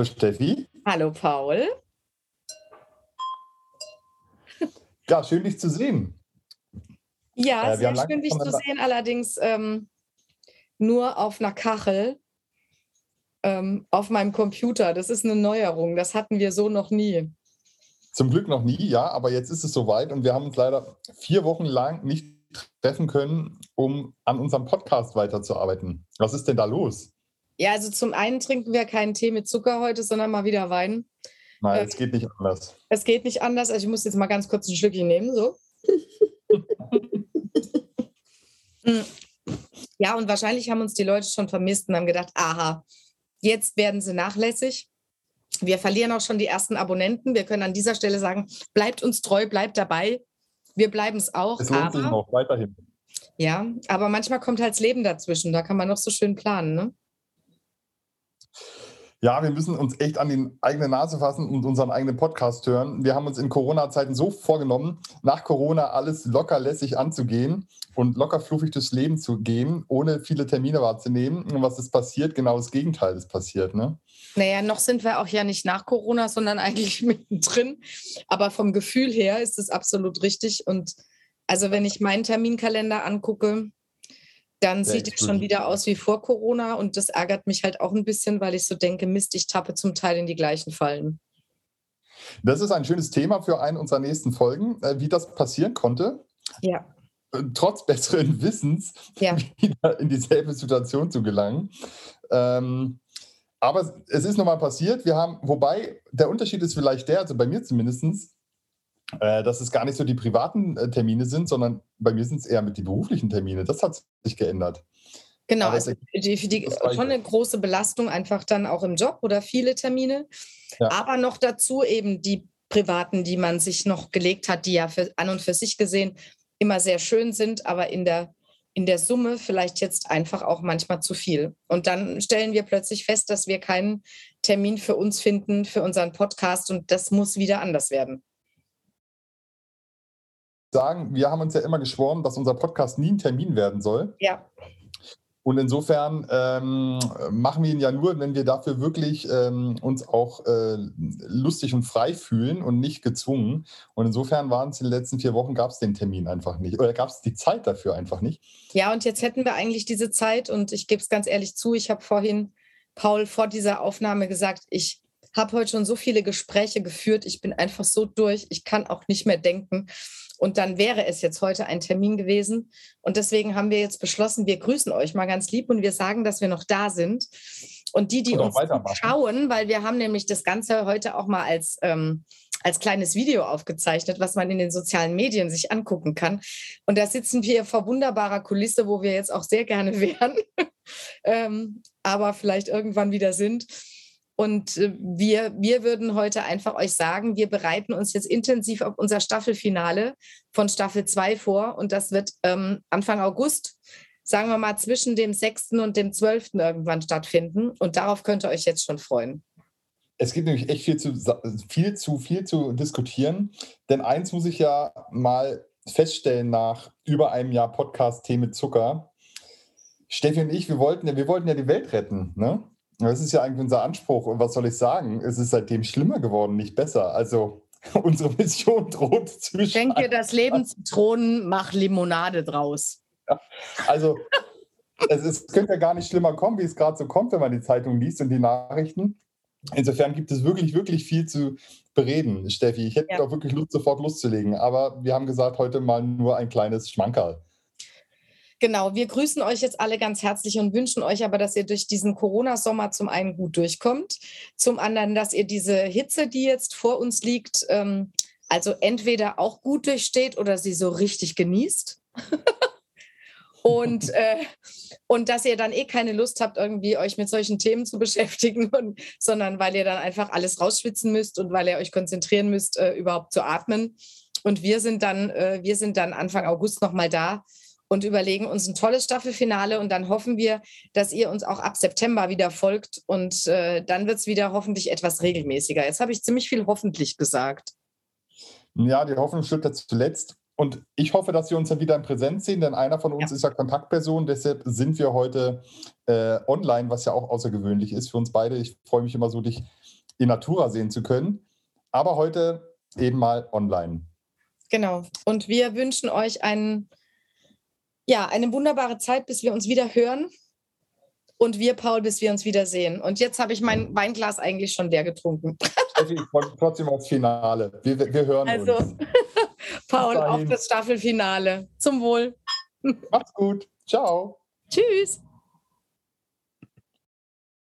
Hallo Steffi. Hallo Paul. Ja, schön dich zu sehen. Ja, äh, sehr schön dich zu sehen, allerdings ähm, nur auf einer Kachel ähm, auf meinem Computer. Das ist eine Neuerung. Das hatten wir so noch nie. Zum Glück noch nie, ja, aber jetzt ist es soweit und wir haben uns leider vier Wochen lang nicht treffen können, um an unserem Podcast weiterzuarbeiten. Was ist denn da los? Ja, also zum einen trinken wir keinen Tee mit Zucker heute, sondern mal wieder Wein. Nein, äh, es geht nicht anders. Es geht nicht anders. Also ich muss jetzt mal ganz kurz ein Schlückchen nehmen, so. ja, und wahrscheinlich haben uns die Leute schon vermisst und haben gedacht, aha, jetzt werden sie nachlässig. Wir verlieren auch schon die ersten Abonnenten. Wir können an dieser Stelle sagen, bleibt uns treu, bleibt dabei. Wir bleiben es auch. Es lohnt aber, sich noch weiterhin. Ja, aber manchmal kommt halt das Leben dazwischen. Da kann man noch so schön planen. Ne? Ja, wir müssen uns echt an die eigene Nase fassen und unseren eigenen Podcast hören. Wir haben uns in Corona-Zeiten so vorgenommen, nach Corona alles locker lässig anzugehen und locker fluffig durchs Leben zu gehen, ohne viele Termine wahrzunehmen. Und was ist passiert? Genau das Gegenteil ist passiert. Ne? Naja, noch sind wir auch ja nicht nach Corona, sondern eigentlich mittendrin. Aber vom Gefühl her ist es absolut richtig. Und also wenn ich meinen Terminkalender angucke, dann Sehr sieht es schon wieder aus wie vor Corona und das ärgert mich halt auch ein bisschen, weil ich so denke, Mist, ich tappe zum Teil in die gleichen Fallen. Das ist ein schönes Thema für eine unserer nächsten Folgen, äh, wie das passieren konnte. Ja. Äh, trotz besseren Wissens ja. wieder in dieselbe Situation zu gelangen. Ähm, aber es ist nochmal passiert. Wir haben, wobei der Unterschied ist vielleicht der, also bei mir zumindest, äh, dass es gar nicht so die privaten äh, Termine sind, sondern bei mir sind es eher mit die beruflichen Termine. Das hat sich geändert. Genau, also die, die, schon eine große Belastung einfach dann auch im Job oder viele Termine. Ja. Aber noch dazu eben die privaten, die man sich noch gelegt hat, die ja für, an und für sich gesehen immer sehr schön sind, aber in der, in der Summe vielleicht jetzt einfach auch manchmal zu viel. Und dann stellen wir plötzlich fest, dass wir keinen Termin für uns finden, für unseren Podcast und das muss wieder anders werden sagen, wir haben uns ja immer geschworen, dass unser Podcast nie ein Termin werden soll. Ja. Und insofern ähm, machen wir ihn ja nur, wenn wir dafür wirklich ähm, uns auch äh, lustig und frei fühlen und nicht gezwungen. Und insofern waren es in den letzten vier Wochen, gab es den Termin einfach nicht. Oder gab es die Zeit dafür einfach nicht. Ja, und jetzt hätten wir eigentlich diese Zeit. Und ich gebe es ganz ehrlich zu, ich habe vorhin Paul vor dieser Aufnahme gesagt, ich habe heute schon so viele Gespräche geführt. Ich bin einfach so durch. Ich kann auch nicht mehr denken. Und dann wäre es jetzt heute ein Termin gewesen. Und deswegen haben wir jetzt beschlossen, wir grüßen euch mal ganz lieb und wir sagen, dass wir noch da sind. Und die, die uns schauen, weil wir haben nämlich das Ganze heute auch mal als, ähm, als kleines Video aufgezeichnet, was man in den sozialen Medien sich angucken kann. Und da sitzen wir vor wunderbarer Kulisse, wo wir jetzt auch sehr gerne wären, ähm, aber vielleicht irgendwann wieder sind. Und äh, wir, wir würden heute einfach euch sagen, wir bereiten uns jetzt intensiv auf unser Staffelfinale von Staffel 2 vor. Und das wird ähm, Anfang August, sagen wir mal, zwischen dem 6. und dem 12. irgendwann stattfinden. Und darauf könnt ihr euch jetzt schon freuen. Es gibt nämlich echt viel zu viel zu, viel zu diskutieren. Denn eins muss ich ja mal feststellen nach über einem Jahr Podcast Tee mit Zucker. Steffi und ich, wir wollten ja, wir wollten ja die Welt retten. Ne? Das ist ja eigentlich unser Anspruch. Und was soll ich sagen? Es ist seitdem schlimmer geworden, nicht besser. Also unsere Mission droht zu Schenke das Leben Zitronen, mach Limonade draus. Ja, also es, es könnte ja gar nicht schlimmer kommen, wie es gerade so kommt, wenn man die Zeitung liest und die Nachrichten. Insofern gibt es wirklich, wirklich viel zu bereden, Steffi. Ich hätte ja. auch wirklich Lust, sofort loszulegen. Aber wir haben gesagt, heute mal nur ein kleines Schmankerl. Genau, wir grüßen euch jetzt alle ganz herzlich und wünschen euch aber, dass ihr durch diesen Corona-Sommer zum einen gut durchkommt, zum anderen, dass ihr diese Hitze, die jetzt vor uns liegt, ähm, also entweder auch gut durchsteht oder sie so richtig genießt. und, äh, und dass ihr dann eh keine Lust habt, irgendwie euch mit solchen Themen zu beschäftigen, und, sondern weil ihr dann einfach alles rausschwitzen müsst und weil ihr euch konzentrieren müsst, äh, überhaupt zu atmen. Und wir sind dann, äh, wir sind dann Anfang August nochmal da und überlegen uns ein tolles Staffelfinale und dann hoffen wir, dass ihr uns auch ab September wieder folgt und äh, dann wird es wieder hoffentlich etwas regelmäßiger. Jetzt habe ich ziemlich viel hoffentlich gesagt. Ja, die Hoffnung stirbt zuletzt. Und ich hoffe, dass wir uns dann wieder in Präsenz sehen, denn einer von uns ja. ist ja Kontaktperson. Deshalb sind wir heute äh, online, was ja auch außergewöhnlich ist für uns beide. Ich freue mich immer so, dich in Natura sehen zu können. Aber heute eben mal online. Genau. Und wir wünschen euch einen, ja, eine wunderbare Zeit, bis wir uns wieder hören. Und wir, Paul, bis wir uns wiedersehen. Und jetzt habe ich mein Weinglas eigentlich schon leer getrunken. Trotzdem als Finale. Wir, wir hören also, uns. Paul, auf das Staffelfinale. Zum Wohl. Macht's gut. Ciao. Tschüss.